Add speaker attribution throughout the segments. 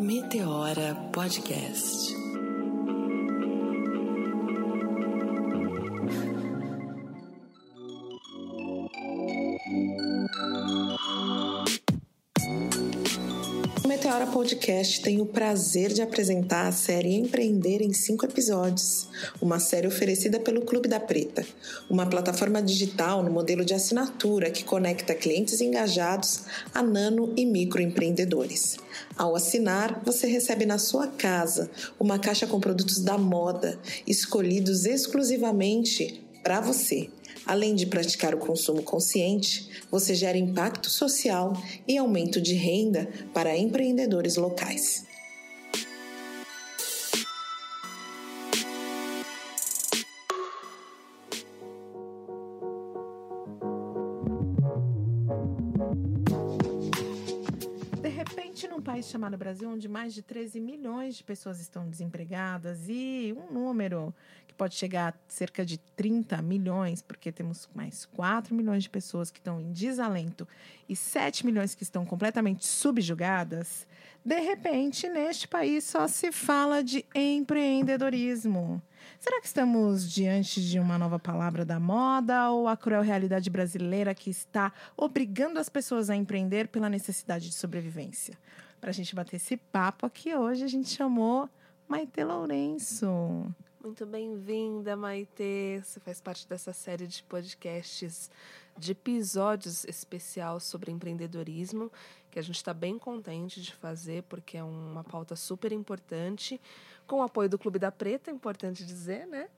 Speaker 1: Meteora Podcast. Podcast tem o prazer de apresentar a série Empreender em cinco episódios, uma série oferecida pelo Clube da Preta, uma plataforma digital no modelo de assinatura que conecta clientes engajados a nano e microempreendedores. Ao assinar, você recebe na sua casa uma caixa com produtos da moda, escolhidos exclusivamente para você. Além de praticar o consumo consciente, você gera impacto social e aumento de renda para empreendedores locais.
Speaker 2: De repente, num país chamado Brasil, onde mais de 13 milhões de pessoas estão desempregadas e um número pode chegar a cerca de 30 milhões, porque temos mais 4 milhões de pessoas que estão em desalento e 7 milhões que estão completamente subjugadas, de repente, neste país só se fala de empreendedorismo. Será que estamos diante de uma nova palavra da moda ou a cruel realidade brasileira que está obrigando as pessoas a empreender pela necessidade de sobrevivência? Para a gente bater esse papo aqui hoje, a gente chamou Maite Lourenço.
Speaker 3: Muito bem-vinda, Maite. Você faz parte dessa série de podcasts, de episódios especial sobre empreendedorismo, que a gente está bem contente de fazer, porque é uma pauta super importante, com o apoio do Clube da Preta, é importante dizer, né?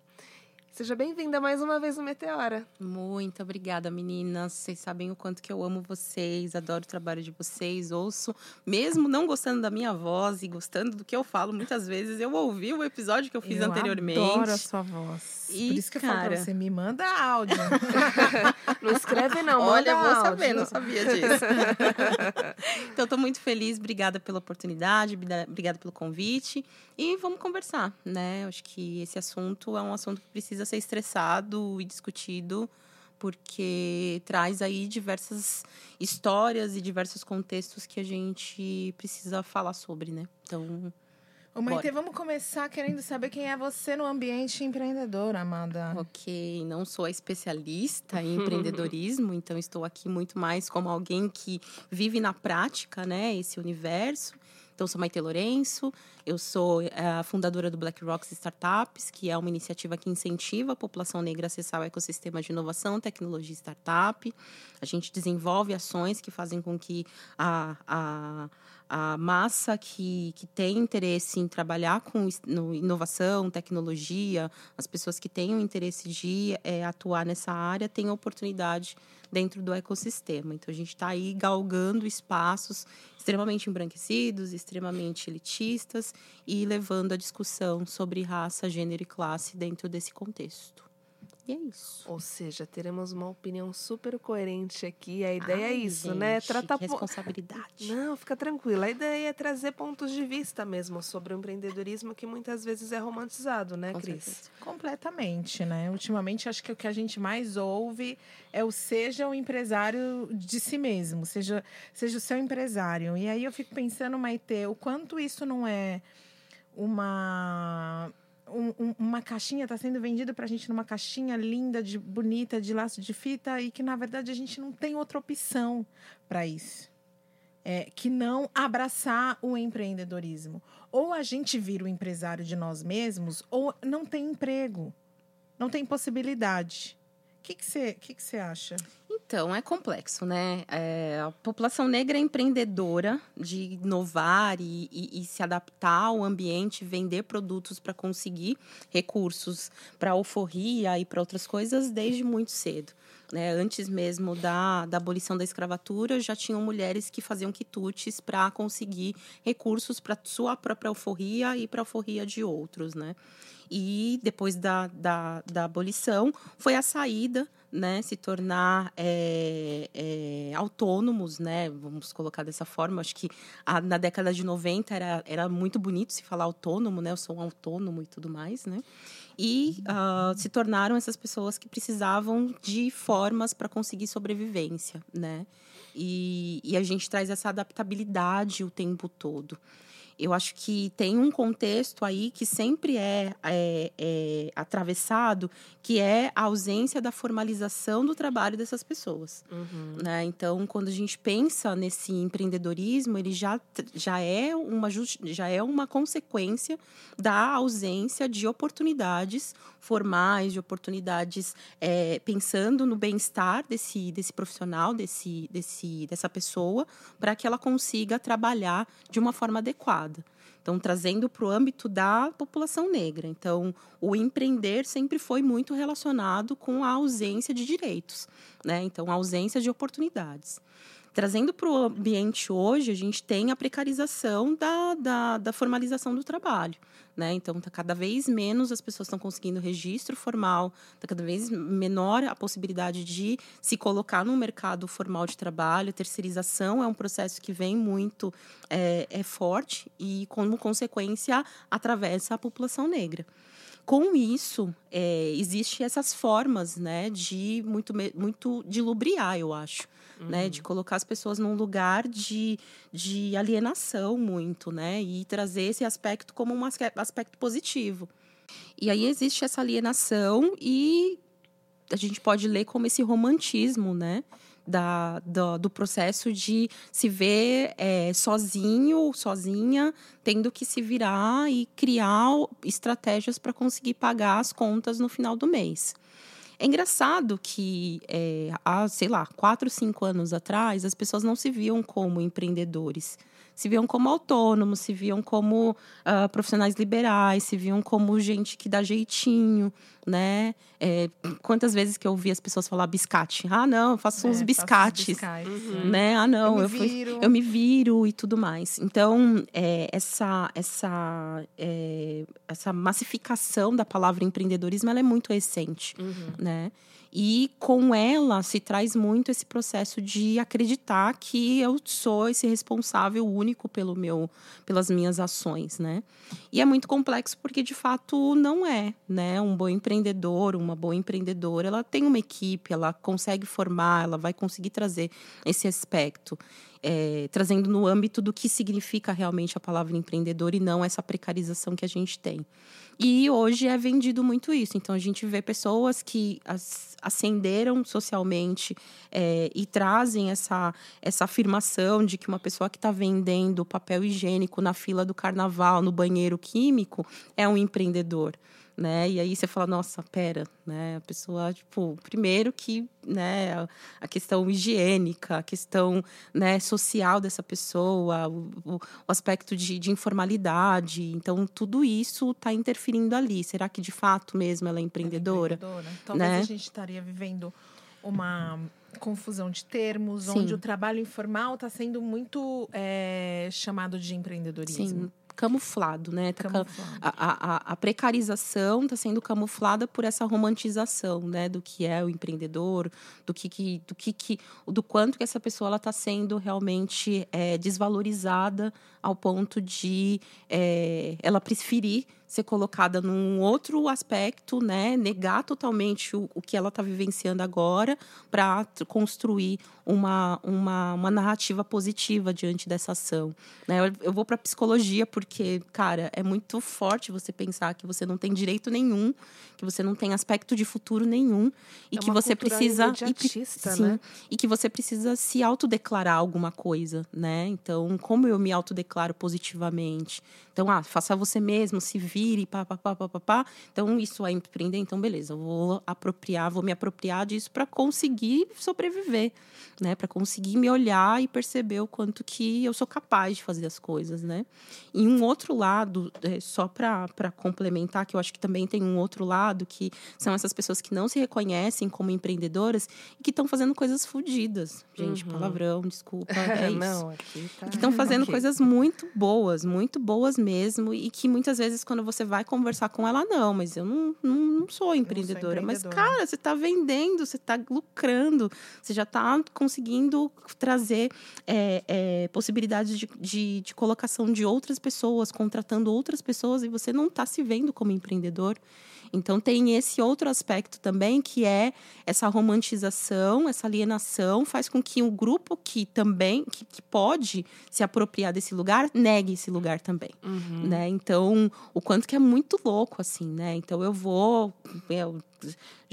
Speaker 3: Seja bem-vinda mais uma vez no Meteora.
Speaker 4: Muito obrigada, meninas. Vocês sabem o quanto que eu amo vocês, adoro o trabalho de vocês, ouço, mesmo não gostando da minha voz e gostando do que eu falo, muitas vezes eu ouvi o episódio que eu fiz
Speaker 2: eu
Speaker 4: anteriormente.
Speaker 2: adoro a sua voz.
Speaker 4: E,
Speaker 2: Por isso que eu falo pra
Speaker 4: cara-
Speaker 2: você, me manda áudio.
Speaker 3: Não escreve não,
Speaker 4: Olha, vou
Speaker 3: áudio.
Speaker 4: saber, não sabia disso. então, estou muito feliz, obrigada pela oportunidade, obrigada pelo convite. E vamos conversar, né? Acho que esse assunto é um assunto que precisa ser estressado e discutido, porque traz aí diversas histórias e diversos contextos que a gente precisa falar sobre, né? Então,
Speaker 2: Ô, Maite,
Speaker 4: Bora.
Speaker 2: vamos começar querendo saber quem é você no ambiente empreendedor, Amanda.
Speaker 4: Ok, não sou especialista em empreendedorismo, então estou aqui muito mais como alguém que vive na prática, né, esse universo. Então, sou Maite Lourenço, eu sou eh, a fundadora do Black Rocks Startups, que é uma iniciativa que incentiva a população negra a acessar o ecossistema de inovação, tecnologia e startup. A gente desenvolve ações que fazem com que a, a, a massa que, que tem interesse em trabalhar com inovação, tecnologia, as pessoas que têm o interesse de eh, atuar nessa área tenham oportunidade dentro do ecossistema. Então, a gente está aí galgando espaços extremamente embranquecidos, extremamente elitistas e levando a discussão sobre raça, gênero e classe dentro desse contexto. E é isso.
Speaker 3: Ou seja, teremos uma opinião super coerente aqui. A ideia é
Speaker 4: Ai,
Speaker 3: isso, né?
Speaker 4: gente,
Speaker 3: Tratar
Speaker 4: que
Speaker 3: po-
Speaker 4: responsabilidade.
Speaker 3: Não, fica tranquila. A ideia é trazer pontos de vista mesmo sobre o empreendedorismo que muitas vezes é romantizado, né,
Speaker 4: Com
Speaker 3: Cris?
Speaker 4: certeza.
Speaker 2: Completamente, né? Ultimamente, acho que o que a gente mais ouve é o seja o empresário de si mesmo, seja, seja o seu empresário. E aí eu fico pensando, Maite, o quanto isso não é uma. Um- um- uma caixinha está sendo vendida para a gente numa caixinha linda, de bonita, de laço de fita, e que na verdade a gente não tem outra opção para isso. É, que não abraçar o empreendedorismo. Ou a gente vira o empresário de nós mesmos, ou não tem emprego, não tem possibilidade. O que você que que você acha?
Speaker 4: Então, é complexo, né? É, a população negra é empreendedora de inovar e, e- e se adaptar ao ambiente, vender produtos para conseguir recursos para alforria e para outras coisas desde muito cedo. Né? Antes mesmo da, da abolição da escravatura, já tinham mulheres que faziam quitutes para conseguir recursos para sua própria alforria e para a alforria de outros, né? E depois da, da, da abolição, foi a saída, né? Se tornar é, é, autônomos, né? Vamos colocar dessa forma. Acho que a- na década de 90 era, era muito bonito se falar autônomo, né? Eu sou um autônomo e tudo mais, né? E ah, se tornaram essas pessoas que precisavam de formas para conseguir sobrevivência, né? E, e a gente traz essa adaptabilidade o tempo todo. Eu acho que tem um contexto aí que sempre é, é, é, atravessado, que é a ausência da formalização do trabalho dessas pessoas. Uhum. Né? Então, quando a gente pensa nesse empreendedorismo, ele já, já, é uma, já é uma consequência da ausência de oportunidades formais, de oportunidades é, pensando no bem-estar desse, desse profissional, desse, desse, dessa pessoa, para que ela consiga trabalhar de uma forma adequada. Então, trazendo para o âmbito da população negra. Então, o empreender sempre foi muito relacionado com a ausência de direitos, né? Então, a ausência de oportunidades. Trazendo para o ambiente hoje, a gente tem a precarização da, da, da formalização do trabalho. Né? Então, tá cada vez menos as pessoas estão conseguindo registro formal, está cada vez menor a possibilidade de se colocar no mercado formal de trabalho. Terceirização é um processo que vem muito é, é forte e, como consequência, atravessa a população negra. Com isso, é, existem essas formas né, de muito, muito de lubriar, eu acho uhum. né? De colocar as pessoas num lugar de, de alienação muito, né? E trazer esse aspecto como um aspecto positivo. E aí existe essa alienação e a gente pode ler como esse romantismo, né? Da, do, do, processo de se ver é, sozinho, sozinha, tendo que se virar e criar estratégias para conseguir pagar as contas no final do mês. É engraçado que é, há, sei lá, quatro, cinco anos atrás, as pessoas não se viam como empreendedores se viam como autônomos, se viam como uh, profissionais liberais, se viam como gente que dá jeitinho, né? É, quantas vezes que eu ouvi as pessoas falar biscate? Ah, não, eu faço é, uns biscates, biscates uhum. né? Ah, não, eu, eu, fui, eu, me viro e tudo mais. Então, é, essa essa é, essa massificação da palavra empreendedorismo, ela é muito recente, uhum. né? E com ela se traz muito esse processo de acreditar que eu sou esse responsável único pelo meu, pelas minhas ações, né? E é muito complexo porque de fato não é, né? Um bom empreendedor, uma boa empreendedora, ela tem uma equipe, ela consegue formar, ela vai conseguir trazer esse aspecto é, trazendo no âmbito do que significa realmente a palavra empreendedor e não essa precarização que a gente tem. E hoje é vendido muito isso. Então a gente vê pessoas que ascenderam socialmente é, e trazem essa, essa afirmação de que uma pessoa que está vendendo papel higiênico na fila do carnaval, no banheiro químico, é um empreendedor né? E aí você fala, nossa, pera, né? A pessoa, tipo, primeiro que, né, a questão higiênica, a questão, né, social dessa pessoa, o, o aspecto de, de, informalidade, então tudo isso está interferindo ali. Será que de fato mesmo ela é empreendedora? É empreendedora.
Speaker 2: Talvez né? a gente estaria vivendo uma confusão de termos, Sim. onde o trabalho informal está sendo muito é, chamado de empreendedorismo. Sim
Speaker 4: camuflado, né? Tá camuflado. A, a, a, precarização está sendo camuflada por essa romantização, né? Do que é o empreendedor, do que, que do que, que do quanto que essa pessoa está sendo realmente é, desvalorizada ao ponto de é, ela preferir ser colocada num outro aspecto, né? Negar totalmente o, o que ela está vivenciando agora para construir uma, uma, uma, narrativa positiva diante dessa ação. Né? Eu, eu vou para psicologia porque, cara, é muito forte você pensar que você não tem direito nenhum, que você não tem aspecto de futuro nenhum e é que você precisa e, sim, né? e que você precisa se autodeclarar alguma coisa, né? Então, como eu me autodeclaro positivamente? Então, ah, faça você mesmo, se vire, pá, pá, pá, pá, pá, pá. Então, isso é empreender. Então, beleza, eu vou apropriar, vou me apropriar disso para conseguir sobreviver, né? Para conseguir me olhar e perceber o quanto que eu sou capaz de fazer as coisas, né? E um outro lado, é, só para complementar, que eu acho que também tem um outro lado, que são essas pessoas que não se reconhecem como empreendedoras e que estão fazendo coisas fodidas. Gente, uhum. palavrão, desculpa. É isso. Não, aqui tá. Que estão fazendo okay. coisas muito boas, muito boas mesmo, e que muitas vezes, quando você vai conversar com ela, não, mas eu não, não, não sou empreendedora.
Speaker 2: empreendedora.
Speaker 4: Mas, cara, você está vendendo, você está lucrando, você já está conseguindo trazer é, é, possibilidades de, de, de colocação de outras pessoas, contratando outras pessoas, e você não está se vendo como empreendedor. Então tem esse outro aspecto também que é essa romantização, essa alienação faz com que o grupo que também que, que pode se apropriar desse lugar negue esse lugar também,
Speaker 3: Uhum.
Speaker 4: né? Então o quanto que é muito louco assim, né? Então eu vou eu,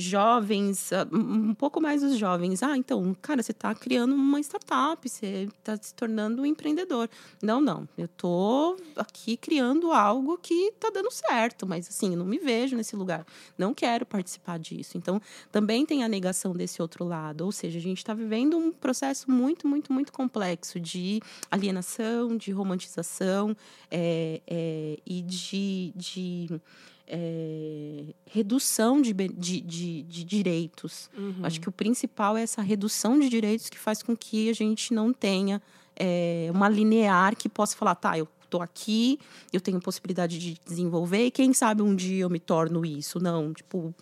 Speaker 4: jovens, ah, um pouco mais os jovens. Ah, então, cara, você está criando uma startup, você está se tornando um empreendedor. Não, não. Eu tô aqui criando algo que está dando certo, mas assim, eu não me vejo nesse lugar. Não quero participar disso. Então, também tem a negação desse outro lado. Ou seja, a gente está vivendo um processo muito, muito, muito complexo de alienação, de romantização é, é, e de. de é, redução de, de, de, de direitos.
Speaker 3: Uhum.
Speaker 4: Acho que o principal é essa redução de direitos que faz com que a gente não tenha é, uma linear que possa falar, tá, eu estou aqui, eu tenho possibilidade de desenvolver, e quem sabe um dia eu me torno isso. Não, tipo,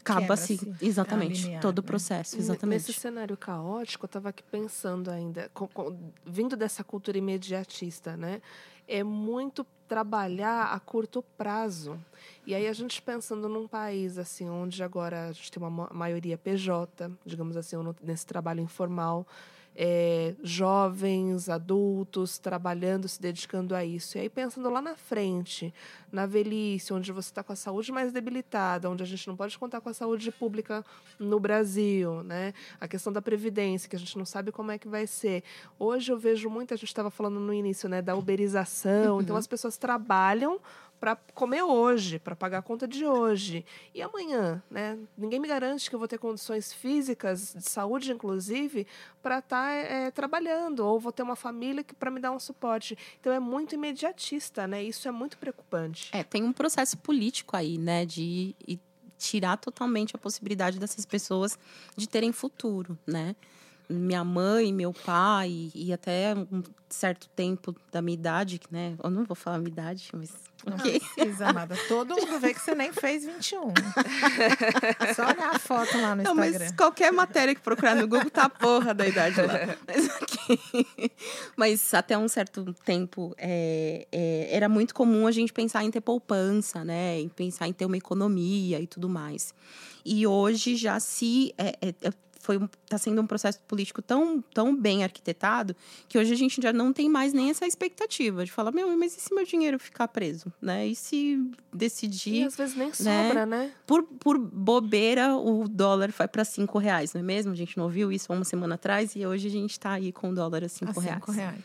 Speaker 4: acaba-se
Speaker 2: Quebra-se
Speaker 4: exatamente
Speaker 2: a linear,
Speaker 4: todo o
Speaker 2: né?
Speaker 4: processo, exatamente.
Speaker 3: Nesse cenário caótico, eu estava aqui pensando ainda, com- com- vindo dessa cultura imediatista, né? É muito trabalhar a curto prazo. E aí a gente pensando num país assim, onde agora a gente tem uma ma- maioria PJ, digamos assim, nesse trabalho informal, é, jovens, adultos trabalhando, se dedicando a isso. E aí pensando lá na frente, na velhice, onde você está com a saúde mais debilitada, onde a gente não pode contar com a saúde pública no Brasil, né? A questão da previdência, que a gente não sabe como é que vai ser. Hoje eu vejo muito, a gente estava falando no início, né, da uberização. Então as pessoas trabalham para comer hoje, para pagar a conta de hoje. E amanhã, né? Ninguém me garante que eu vou ter condições físicas, de saúde inclusive, para estar trabalhando ou vou ter uma família que para me dar um suporte. Então é muito imediatista, né? Isso é muito preocupante.
Speaker 4: É, tem um processo político aí, né, de tirar totalmente a possibilidade dessas pessoas de terem futuro, né? Minha mãe, meu pai e até um certo tempo da minha idade, né? Eu não vou falar a minha idade, mas
Speaker 2: Não
Speaker 4: ok.
Speaker 2: precisa, amada. Todo mundo vê que você nem fez 21. Só olhar a foto lá no
Speaker 4: Não,
Speaker 2: Instagram.
Speaker 4: mas qualquer matéria que procurar no Google tá a porra da idade lá. Mas, ok. Mas até um certo tempo é, é, era muito comum a gente pensar em ter poupança, né? Em pensar em ter uma economia e tudo mais. E hoje já se é, foi um, tá sendo um processo político tão, tão bem arquitetado que hoje a gente já não tem mais nem essa expectativa de falar, meu, mas e se meu dinheiro ficar preso, né? E se
Speaker 3: E
Speaker 4: decidir
Speaker 3: às vezes nem sobra, né?
Speaker 4: por, por bobeira, o dólar vai para cinco reais, não é mesmo? A gente não ouviu isso há uma semana atrás e hoje a gente está aí com o dólar a cinco
Speaker 2: A
Speaker 4: reais.
Speaker 2: cinco reais.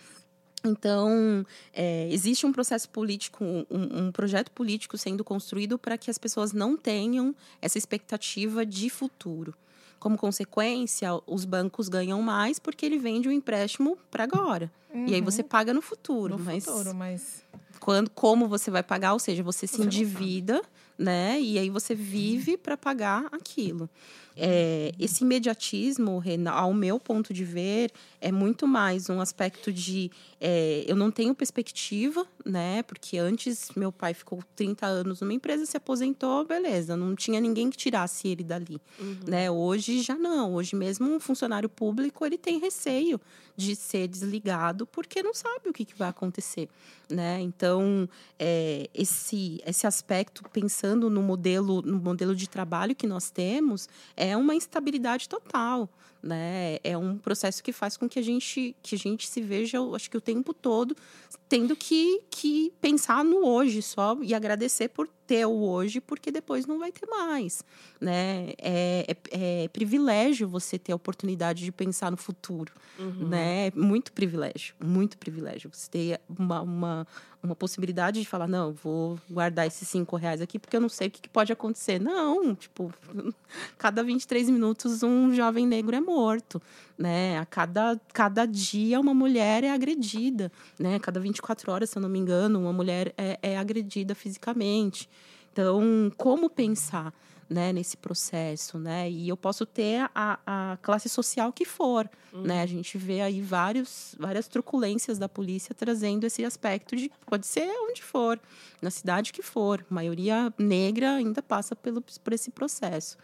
Speaker 4: Então, é, existe um processo político, um, um projeto político sendo construído para que as pessoas não tenham essa expectativa de futuro. Como consequência, os bancos ganham mais porque ele vende o empréstimo para agora. E aí você paga no futuro.
Speaker 2: No
Speaker 4: mas
Speaker 2: futuro, mas...
Speaker 4: quando, como você vai pagar, ou seja, você se
Speaker 2: Você
Speaker 4: endivida, né? E aí você vive para pagar aquilo. É, esse imediatismo, ao meu ponto de ver, é muito mais um aspecto de é, eu não tenho perspectiva, né? Porque antes meu pai ficou 30 anos numa empresa, se aposentou, beleza, não tinha ninguém que tirasse ele dali, né? Hoje já não, hoje mesmo um funcionário público ele tem receio de ser desligado porque não sabe o que, que vai acontecer, né? Então é, esse esse aspecto pensando no modelo no modelo de trabalho que nós temos é uma instabilidade total, né? É um processo que faz com que a gente que a gente se veja, acho que o tempo todo tendo que, que pensar no hoje só e agradecer por ter o hoje, porque depois não vai ter mais, né? É, é, é privilégio você ter a oportunidade de pensar no futuro, né? É muito privilégio, muito privilégio. Você ter uma, uma, uma possibilidade de falar, não, vou guardar esses cinco reais aqui porque eu não sei o que, que pode acontecer. Não, tipo, cada 23 minutos um jovem negro é morto, né? A cada, cada dia uma mulher é agredida, né? Cada 24 horas, se eu não me engano, uma mulher é, é agredida fisicamente. Então, como pensar? né, nesse processo, né? E eu posso ter a, a classe social que for, uhum. né? A gente vê aí vários, várias truculências da polícia trazendo esse aspecto de pode ser onde for, na cidade que for, a maioria negra ainda passa pelo, por esse processo.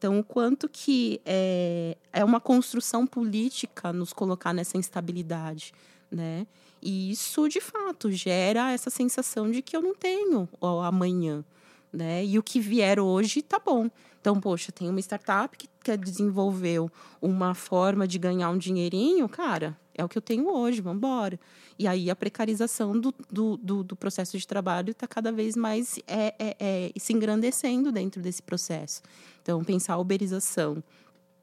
Speaker 4: Então, o quanto que é, é uma construção política nos colocar nessa instabilidade, né? E isso, de fato, gera essa sensação de que eu não tenho ó, amanhã, né? E o que vier hoje tá bom. Então, poxa, tem uma startup que, que desenvolveu uma forma de ganhar um dinheirinho, cara, é o que eu tenho hoje, vamos embora. E aí a precarização do, do, do, do processo de trabalho está cada vez mais é, é, é, se engrandecendo dentro desse processo. Então, pensar a uberização,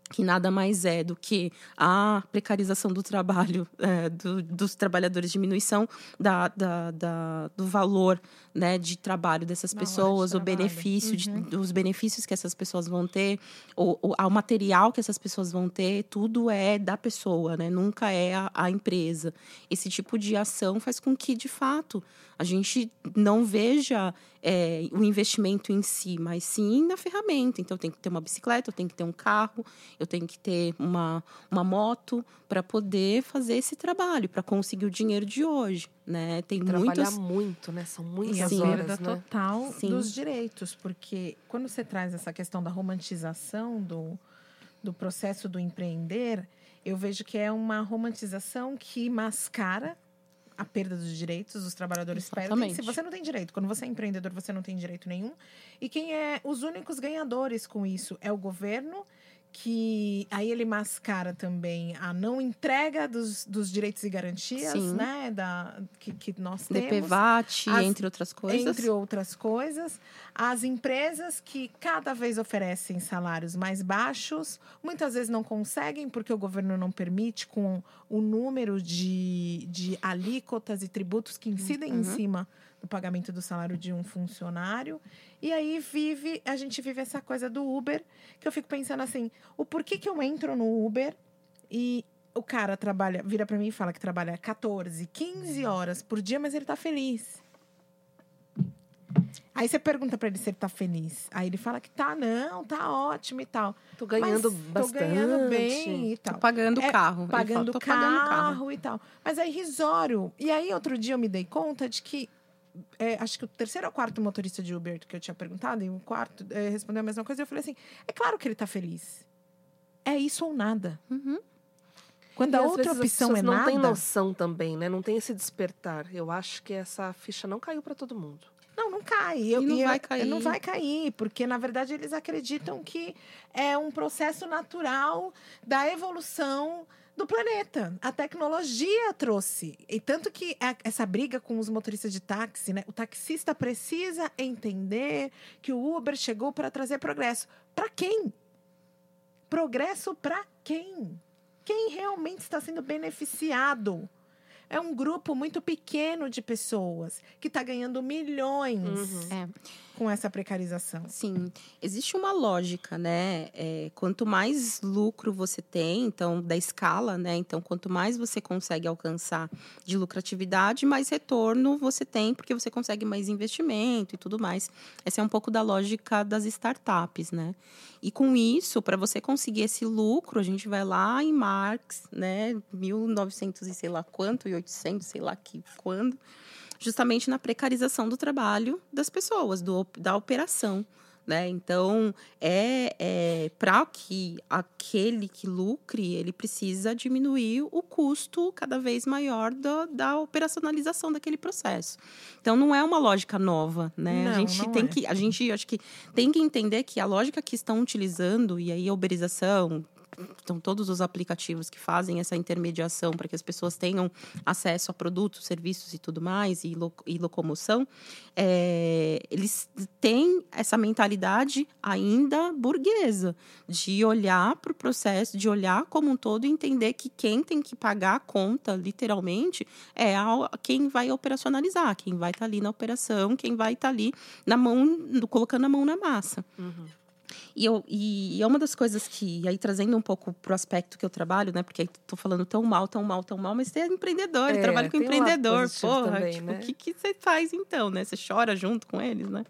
Speaker 4: que nada mais é do que a precarização do trabalho é, do, dos trabalhadores, diminuição da, da, da, do valor né, de trabalho dessas pessoas, de o benefício, uhum. de, os benefícios que essas pessoas vão ter, o, o, o, material que essas pessoas vão ter, tudo é da pessoa, né? nunca é a, a empresa. Esse tipo de ação faz com que, de fato, a gente não veja é, o investimento em si, mas sim na ferramenta. Então, tenho que ter uma bicicleta, tenho que ter um carro, eu tenho que ter uma, uma moto para poder fazer esse trabalho, para conseguir o dinheiro de hoje. Né? Tem
Speaker 3: Trabalhar muitos... muito, né? São muitas
Speaker 2: e
Speaker 3: a
Speaker 2: horas,
Speaker 3: perda
Speaker 2: né? total sim. dos direitos, porque quando você traz essa questão da romantização do, do processo do empreender, eu vejo que é uma romantização que mascara a perda dos direitos, os trabalhadores Exatamente. perdem. Se você não tem direito, quando você é empreendedor, você não tem direito nenhum. E quem é os únicos ganhadores com isso é o governo que aí ele mascara também a não entrega dos, dos direitos e garantias, Sim. né, da, que, que nós temos.
Speaker 4: DPVAT, as, entre outras coisas.
Speaker 2: Entre outras coisas. As empresas que cada vez oferecem salários mais baixos, muitas vezes não conseguem, porque o governo não permite, com o número de, de alíquotas e tributos que incidem uhum. em cima do pagamento do salário de um funcionário. E aí vive, a gente vive essa coisa do Uber, que eu fico pensando assim, o porquê que eu entro no Uber e o cara trabalha, vira para mim e fala que trabalha 14, 15 horas por dia, mas ele tá feliz. Aí você pergunta para ele se ele tá feliz. Aí ele fala que tá, não, tá ótimo e tal.
Speaker 3: Tô ganhando mas bastante. Tô
Speaker 2: ganhando bem e tal.
Speaker 4: Tô pagando o
Speaker 2: é,
Speaker 4: carro.
Speaker 2: Pagando, fala, carro, pagando carro e tal. Mas é irrisório. E aí, outro dia eu me dei conta de que é, acho que o terceiro ou quarto motorista de Uber que eu tinha perguntado, e o quarto é, respondeu a mesma coisa, eu falei assim: é claro que ele está feliz. É isso ou nada.
Speaker 4: Uhum.
Speaker 2: Quando e a outra opção é
Speaker 3: não
Speaker 2: nada.
Speaker 3: Não tem noção também, né? Não tem esse despertar. Eu acho que essa ficha não caiu para todo mundo.
Speaker 2: Não, não cai. Eu, e não vai eu, cair. Não vai cair, porque na verdade eles acreditam que é um processo natural da evolução do planeta. A tecnologia trouxe. E tanto que essa briga com os motoristas de táxi, né? O taxista precisa entender que o Uber chegou para trazer progresso. Para quem? Progresso para quem? Quem realmente está sendo beneficiado? É um grupo muito pequeno de pessoas que está ganhando milhões. Uhum. É com essa precarização?
Speaker 4: Sim, existe uma lógica, né? É, quanto mais lucro você tem, então da escala, né? Então quanto mais você consegue alcançar de lucratividade, mais retorno você tem, porque você consegue mais investimento e tudo mais. Essa é um pouco da lógica das startups, né? E com isso, para você conseguir esse lucro, a gente vai lá em Marx, né? 1900 e sei lá quanto, e 800, sei lá que quando justamente na precarização do trabalho das pessoas, do, da operação. Né? Então, é, é para que aquele que lucre, ele precisa diminuir o custo cada vez maior do, da operacionalização daquele processo. Então, não é uma lógica nova, né?
Speaker 2: Não,
Speaker 4: a gente tem
Speaker 2: é.
Speaker 4: que, a gente acho que tem que entender que a lógica que estão utilizando e aí a uberização, então, todos os aplicativos que fazem essa intermediação para que as pessoas tenham acesso a produtos, serviços e tudo mais, e, lo, e locomoção, é, eles têm essa mentalidade ainda burguesa, de olhar para o processo, de olhar como um todo e entender que quem tem que pagar a conta, literalmente, é a, quem vai operacionalizar, quem vai estar tá ali na operação, quem vai estar tá ali na mão, colocando a mão na massa.
Speaker 3: Uhum.
Speaker 4: E, eu, e, é uma das coisas que, aí trazendo um pouco pro aspecto que eu trabalho, né? Porque aí tô falando tão mal, tão mal, tão mal, mas você é empreendedor, é, trabalho com empreendedor, porra. Também, tipo, né? o que, que você faz então, né? Você chora junto com eles, né?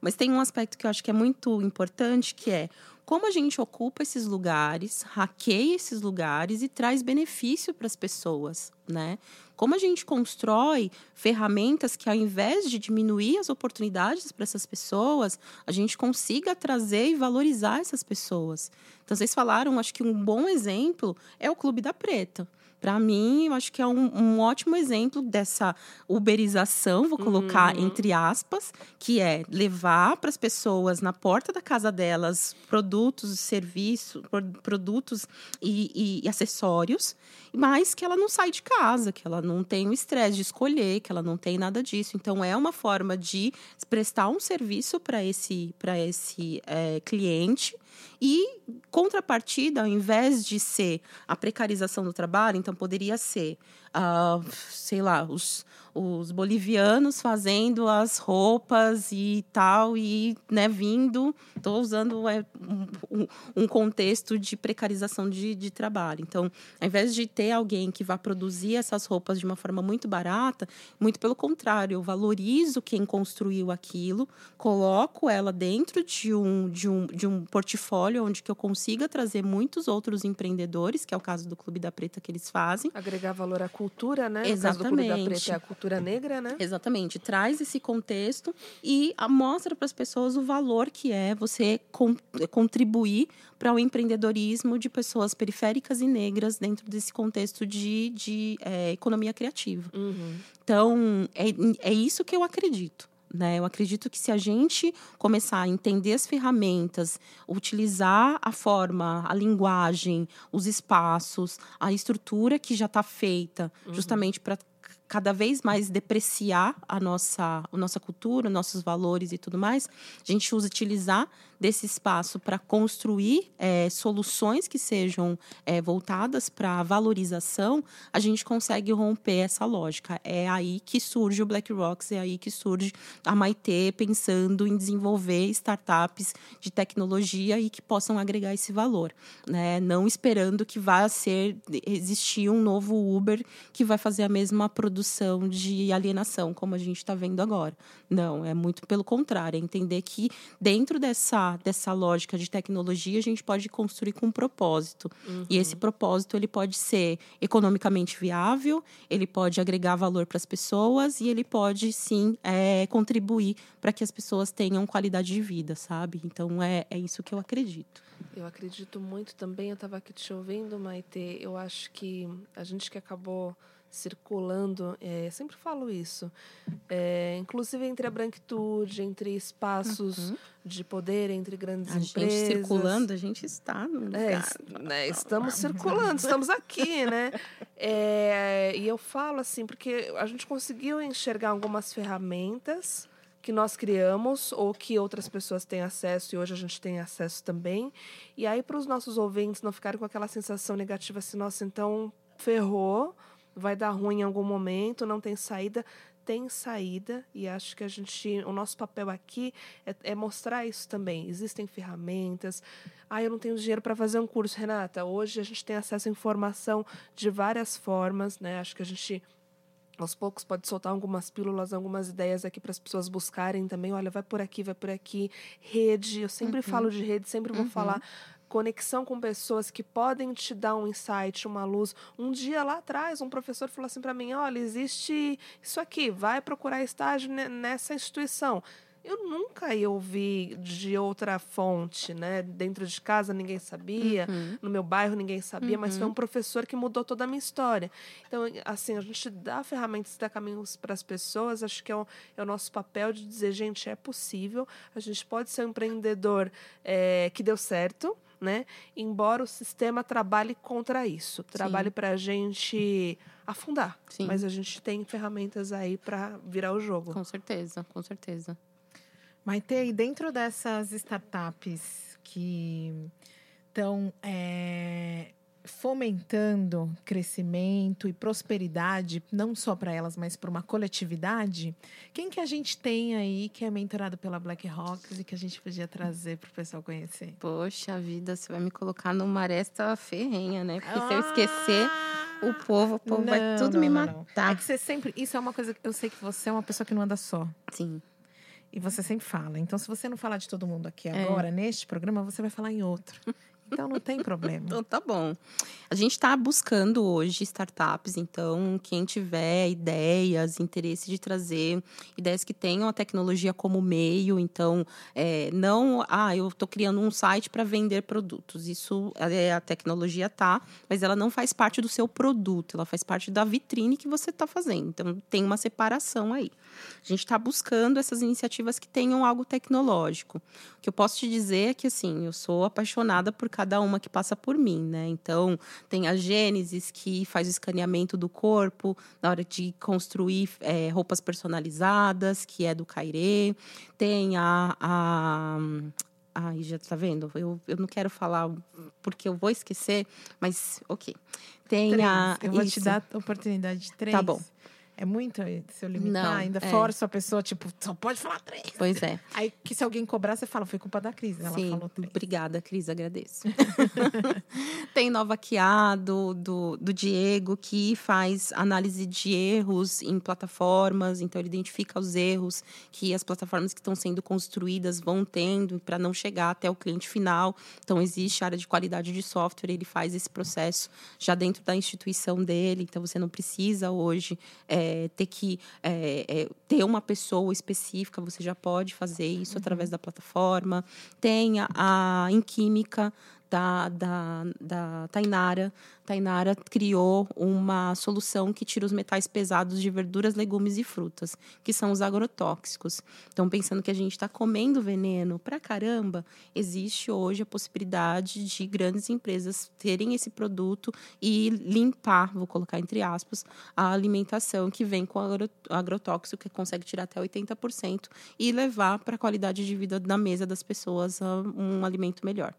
Speaker 4: Mas tem um aspecto que eu acho que é muito importante, que é como a gente ocupa esses lugares, hackeia esses lugares e traz benefício para as pessoas, né? Como a gente constrói ferramentas que, ao invés de diminuir as oportunidades para essas pessoas, a gente consiga trazer e valorizar essas pessoas. Então, vocês falaram, acho que um bom exemplo é o Clube da Preta. Para mim, eu acho que é um, um, ótimo exemplo dessa uberização, vou colocar uhum. entre aspas, que é levar para as pessoas na porta da casa delas produtos, serviços, produtos e, e, e acessórios, mas que ela não sai de casa, que ela não tem o estresse de escolher, que ela não tem nada disso. Então, é uma forma de prestar um serviço para esse, esse é, cliente e, contrapartida, ao invés de ser a precarização do trabalho, então poderia ser, uh, sei lá, os, os bolivianos fazendo as roupas e tal, e né, vindo. Estou usando é, um, um, contexto de precarização de, de trabalho. Então, ao invés de ter alguém que vá produzir essas roupas de uma forma muito barata, muito pelo contrário, eu valorizo quem construiu aquilo, coloco ela dentro de um, de um, de um portfólio onde que eu consiga trazer muitos outros empreendedores, que é o caso do Clube da Preta que eles fazem.
Speaker 3: Agregar valor à cultura, né?
Speaker 4: Exatamente.
Speaker 3: O caso do Preta é a cultura cultura negra, né?
Speaker 4: Exatamente. Traz esse contexto e mostra para as pessoas o valor que é você contribuir para o empreendedorismo de pessoas periféricas e negras dentro desse contexto de, de é, economia criativa.
Speaker 3: Uhum.
Speaker 4: Então, é, é isso que eu acredito. Né? Eu acredito que se a gente começar a entender as ferramentas, utilizar a forma, a linguagem, os espaços, a estrutura que já está feita, uhum. justamente para cada vez mais depreciar a nossa, a nossa cultura, nossos valores e tudo mais, a gente usa utilizar desse espaço para construir é, soluções que sejam é, voltadas para a valorização, a gente consegue romper essa lógica. É aí que surge o Black Rocks, é aí que surge a Maitê pensando em desenvolver startups de tecnologia e que possam agregar esse valor, né? Não esperando que vá ser existir um novo Uber que vai fazer a mesma produção de alienação como a gente está vendo agora. Não, é muito pelo contrário, é entender que dentro dessa dessa lógica de tecnologia, a gente pode construir com um propósito. Uhum. E esse propósito ele pode ser economicamente viável, ele pode agregar valor para as pessoas e ele pode sim é, contribuir para que as pessoas tenham qualidade de vida, sabe? Então é, é isso que eu acredito.
Speaker 3: Eu acredito muito também, eu estava aqui te ouvindo, Maite, eu acho que a gente que acabou circulando, é, sempre falo isso, é, inclusive entre a branquitude, entre espaços uhum. de poder, entre grandes
Speaker 4: a
Speaker 3: empresas.
Speaker 4: A gente circulando, a gente está no é, lugar.
Speaker 3: É, né, estamos circulando, estamos aqui, né? É, e eu falo assim, porque a gente conseguiu enxergar algumas ferramentas que nós criamos ou que outras pessoas têm acesso e hoje a gente tem acesso também. E aí, para os nossos ouvintes não ficarem com aquela sensação negativa assim, nossa, então ferrou, vai dar ruim em algum momento, não tem saída. Tem saída e acho que a gente, o nosso papel aqui é, é mostrar isso também. Existem ferramentas. Ah, eu não tenho dinheiro para fazer um curso, Renata. Hoje a gente tem acesso à informação de várias formas, né? Acho que a gente aos poucos pode soltar algumas pílulas, algumas ideias aqui para as pessoas buscarem também. Olha, vai por aqui, vai por aqui. Rede, eu sempre uhum. falo de rede, sempre vou uhum. falar conexão com pessoas que podem te dar um insight, uma luz. Um dia lá atrás, um professor falou assim para mim: olha, existe isso aqui, vai procurar estágio nessa instituição. Eu nunca ia ouvir de outra fonte, né? Dentro de casa ninguém sabia, uhum. no meu bairro ninguém sabia, uhum. mas foi um uhum. professor que mudou toda a minha história. Então, assim, a gente dá ferramentas, dá caminhos para as pessoas, acho que é o, é o, nosso papel de dizer, gente, é possível, a gente pode ser um empreendedor é, que deu certo, né? Embora o sistema trabalhe contra isso, trabalhe para a gente afundar. Sim. Mas a gente tem ferramentas aí para virar o jogo.
Speaker 4: Com certeza, com certeza.
Speaker 2: Maite, e dentro dessas startups que estão é, fomentando crescimento e prosperidade, não só para elas, mas para uma coletividade, quem que a gente tem aí que é mentorado pela Black Rocks e que a gente podia trazer para o pessoal conhecer?
Speaker 4: Poxa vida, você vai me colocar numa aresta ferrenha, né? Porque ah! se eu esquecer o povo, o povo não, vai tudo não, me matar.
Speaker 2: Não. É que você sempre. Isso é uma coisa que eu sei que você é uma pessoa que não anda só.
Speaker 4: Sim.
Speaker 2: E você sempre fala. Então, se você não falar de todo mundo aqui
Speaker 4: É.
Speaker 2: agora, neste programa, você vai falar em outro. Então, não tem problema.
Speaker 4: Então tá bom. A gente está buscando hoje startups, então quem tiver ideias, interesse de trazer ideias que tenham a tecnologia como meio, então é, não, ah, eu estou criando um site para vender produtos. Isso é, a tecnologia tá, mas ela não faz parte do seu produto, ela faz parte da vitrine que você está fazendo. Então tem uma separação aí. A gente está buscando essas iniciativas que tenham algo tecnológico. O que eu posso te dizer é que assim, eu sou apaixonada por cada uma que passa por mim, né? Então, tem a Gênesis que faz o escaneamento do corpo na hora de construir é, roupas personalizadas, que é do Cairê. Tem a. a Ai, já tá vendo? Eu, eu não quero falar porque eu vou esquecer, mas ok. Tem
Speaker 2: Três.
Speaker 4: a.
Speaker 2: Eu vou te
Speaker 4: isso.
Speaker 2: dar a oportunidade de três.
Speaker 4: Tá bom.
Speaker 2: É muito se eu limitar,
Speaker 4: Não,
Speaker 2: ainda
Speaker 4: é.
Speaker 2: forço a pessoa, tipo, só pode falar três.
Speaker 4: Pois é.
Speaker 2: Aí que se alguém cobrar, você fala, foi culpa da Cris. Ela
Speaker 4: Sim,
Speaker 2: falou três.
Speaker 4: obrigada, Cris, agradeço. Tem Nova Kia, do, do, do Diego, que faz análise de erros em plataformas, então ele identifica os erros que as plataformas que estão sendo construídas vão tendo para não chegar até o cliente final. Então, existe a área de qualidade de software, ele faz esse processo já dentro da instituição dele, então você não precisa hoje é, ter que é, é, ter uma pessoa específica, você já pode fazer isso através da plataforma. Tem a, a em química da, da, da Tainara. Tainara criou uma solução que tira os metais pesados de verduras, legumes e frutas, que são os agrotóxicos. Então, pensando que a gente está comendo veneno pra caramba, existe hoje a possibilidade de grandes empresas terem esse produto e limpar, vou colocar entre aspas, a alimentação que vem com agro, agrotóxico, que consegue tirar até 80% e levar para a qualidade de vida na mesa das pessoas um alimento melhor.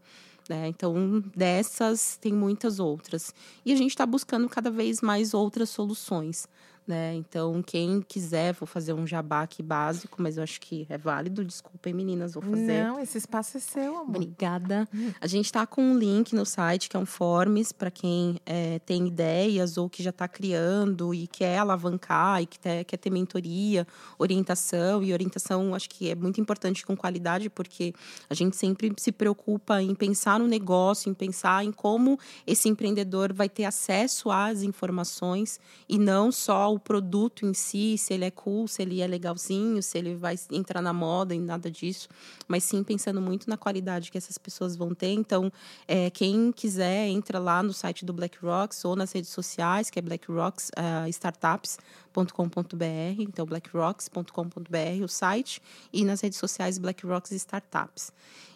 Speaker 4: Né? Então, dessas, tem muitas outras. E a gente está buscando cada vez mais outras soluções. Né? Então, quem quiser, vou fazer um jabá aqui básico, mas eu acho que é válido. Desculpem, meninas, vou fazer.
Speaker 2: Não, esse espaço é seu, amor.
Speaker 4: Obrigada. A gente está com um link no site que é um forms para quem é, tem ideias ou que já está criando e quer alavancar e que te- quer ter mentoria, orientação. E orientação acho que é muito importante com qualidade, porque a gente sempre se preocupa em pensar no negócio, em pensar em como esse empreendedor vai ter acesso às informações e não só o produto em si, se ele é cool, se ele é legalzinho, se ele vai entrar na moda e nada disso, mas sim pensando muito na qualidade que essas pessoas vão ter. Então, é, quem quiser, entra lá no site do BlackRocks ou nas redes sociais, que é BlackRocks ah, Startups.com.br, então blackrocks.com.br, o site, e nas redes sociais BlackRocks Startups.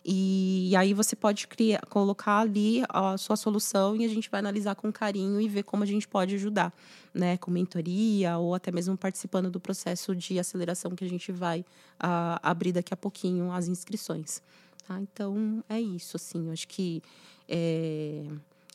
Speaker 4: E, aí você pode criar, colocar ali a sua solução e a gente vai analisar com carinho e ver como a gente pode ajudar, né, com mentoria ou até mesmo participando do processo de aceleração que a gente vai ah, abrir daqui a pouquinho as inscrições. Tá? Então é isso, assim, eu acho que é,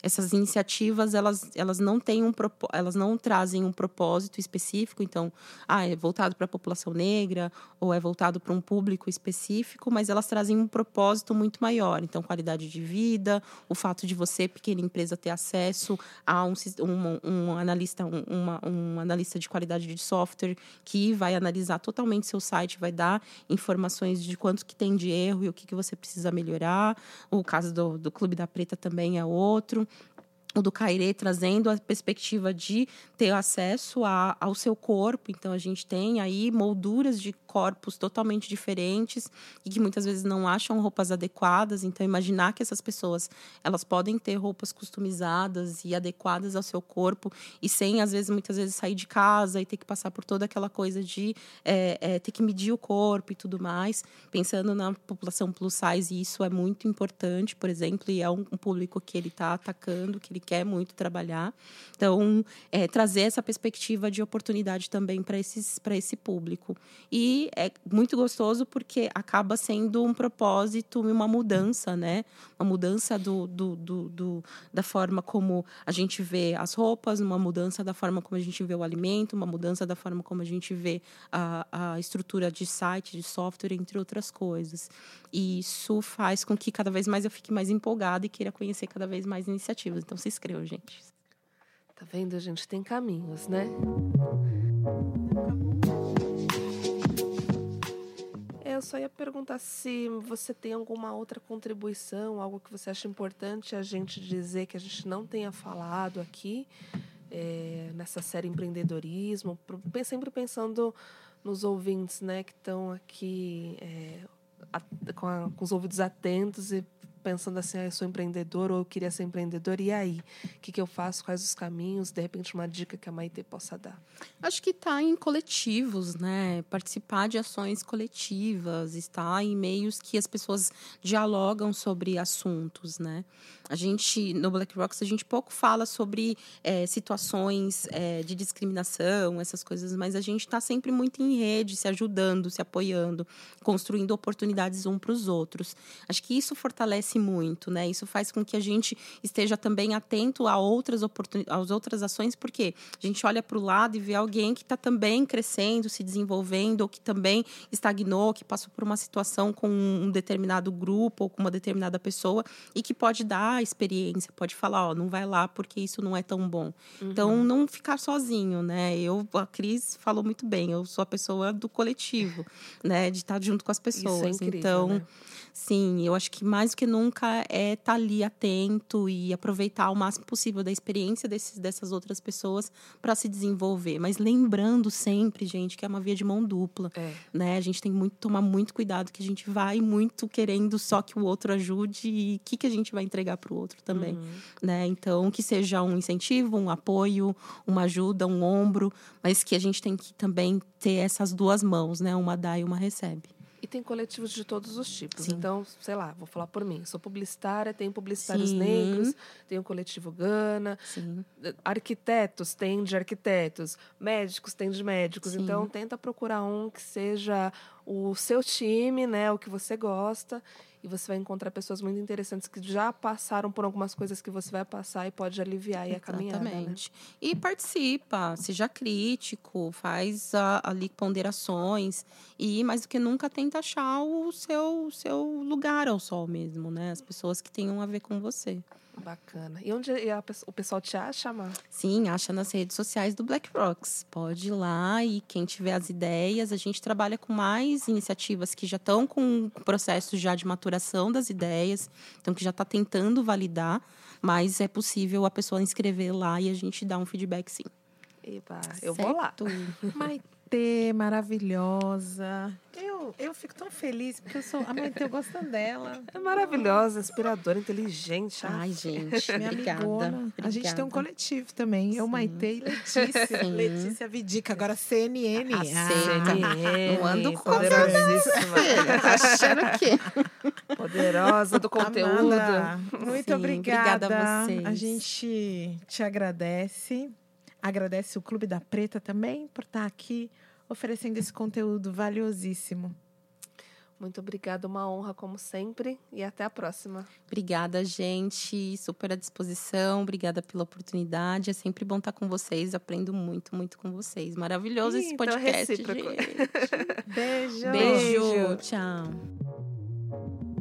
Speaker 4: essas iniciativas elas, elas não têm um elas não trazem um propósito específico. Então ah é voltado para a população negra ou é voltado para um público específico mas elas trazem um propósito muito maior. Então qualidade de vida o fato de você pequena empresa ter acesso a um, um, um analista um, uma, um analista de qualidade de software que vai analisar totalmente seu site vai dar informações de quanto que tem de erro e o que, que você precisa melhorar. O caso do, do Clube da Preta também é outro o do Cairê trazendo a perspectiva de ter acesso a, ao seu corpo. Então, a gente tem aí molduras de corpos totalmente diferentes e que muitas vezes não acham roupas adequadas. Então, imaginar que essas pessoas elas podem ter roupas customizadas e adequadas ao seu corpo e sem, às vezes, muitas vezes sair de casa e ter que passar por toda aquela coisa de é, é, ter que medir o corpo e tudo mais. Pensando na população plus size, isso é muito importante, por exemplo, e é um, um público que ele está atacando, que ele quer muito trabalhar. Então, é, trazer essa perspectiva de oportunidade também para esse público. E é muito gostoso porque acaba sendo um propósito e uma mudança, né? Uma mudança do, do, do, do, da forma como a gente vê as roupas, uma mudança da forma como a gente vê o alimento, uma mudança da forma como a gente vê a, a estrutura de site, de software, entre outras coisas. E isso faz com que cada vez mais eu fique mais empolgada e queira conhecer cada vez mais iniciativas. Então, se inscrevam, gente.
Speaker 3: Tá vendo? A gente tem caminhos, né? eu só ia perguntar se você tem alguma outra contribuição, algo que você acha importante a gente dizer que a gente não tenha falado aqui é, nessa série empreendedorismo, sempre pensando nos ouvintes, né, que estão aqui é, com, a, com os ouvidos atentos e pensando assim, ah, eu sou empreendedor ou eu queria ser empreendedor, e aí? O que, que eu faço? Quais os caminhos? De repente, uma dica que a Maite possa dar.
Speaker 4: Acho que está em coletivos, né? Participar de ações coletivas, estar em meios que as pessoas dialogam sobre assuntos, né? A gente, no Black Rocks, a gente pouco fala sobre é, situações é, de discriminação, essas coisas, mas a gente está sempre muito em rede, se ajudando, se apoiando, construindo oportunidades um para os outros. Acho que isso fortalece muito, né? Isso faz com que a gente esteja também atento a outras oportunidades, às outras ações, porque a gente olha para o lado e vê alguém que está também crescendo, se desenvolvendo, ou que também estagnou, que passou por uma situação com um determinado grupo ou com uma determinada pessoa e que pode dar experiência, pode falar, ó, não vai lá porque isso não é tão bom. Uhum. Então, não ficar sozinho, né? Eu, a Cris falou muito bem, eu sou a pessoa do coletivo, né? De estar junto com as pessoas. Isso é incrível, então, né? Sim, eu acho que mais do que nunca é estar tá ali atento e aproveitar o máximo possível da experiência desses, dessas outras pessoas para se desenvolver. Mas lembrando sempre, gente, que é uma via de mão dupla. É. Né? A gente tem que tomar muito cuidado, que a gente vai muito querendo só que o outro ajude e o que, que a gente vai entregar para o outro também. Uhum. Né? Então, que seja um incentivo, um apoio, uma ajuda, um ombro, mas que a gente tem que também ter essas duas mãos, né? Uma dá e uma recebe.
Speaker 3: E tem coletivos de todos os tipos. Sim. Então, sei lá, vou falar por mim. Sou publicitária, tem publicitários Sim. negros, tem o coletivo Gana. Sim. Arquitetos, tem de arquitetos. Médicos, tem de médicos. Então, tenta procurar um que seja o seu time, né? O que você gosta e você vai encontrar pessoas muito interessantes que já passaram por algumas coisas que você vai passar e pode aliviar e a caminhada. Né?
Speaker 4: E participa, seja crítico, faz a, ali ponderações e mais do que nunca tenta achar o seu, seu lugar ao sol mesmo, né? As pessoas que tenham a ver com você.
Speaker 3: Bacana. E onde a, o pessoal te acha, Mar?
Speaker 4: Sim, acha nas redes sociais do Black Rocks. Pode ir lá e quem tiver as ideias, a gente trabalha com mais iniciativas que já estão com processos já de maturação das ideias, então que já está tentando validar, mas é possível a pessoa inscrever lá e a gente dá um feedback sim.
Speaker 3: Eba, eu vou lá.
Speaker 2: Maitê, maravilhosa. Eu, eu fico tão feliz porque eu sou a Maitê, eu gosto dela.
Speaker 3: É maravilhosa, inspiradora, inteligente.
Speaker 4: Ai, gente, minha obrigada,
Speaker 2: amigona. A gente tem um coletivo também. Sim. Eu, Maitê e Letícia. Sim. Letícia Vidica, agora CNN.
Speaker 4: A CNN.
Speaker 3: Não ando com poderosíssima.
Speaker 4: Achando que
Speaker 3: poderosa do conteúdo.
Speaker 2: Amanda, muito Sim, obrigada. Obrigada a vocês. A gente te agradece. Agradece o Clube da Preta também por estar aqui oferecendo esse conteúdo valiosíssimo.
Speaker 3: Muito obrigada, uma honra como sempre e até a próxima.
Speaker 4: Obrigada, gente, super à disposição. Obrigada pela oportunidade. É sempre bom estar com vocês. Aprendo muito, muito com vocês. Maravilhoso Ih, esse podcast, então gente.
Speaker 2: Beijo.
Speaker 4: Beijo. Beijo. Tchau.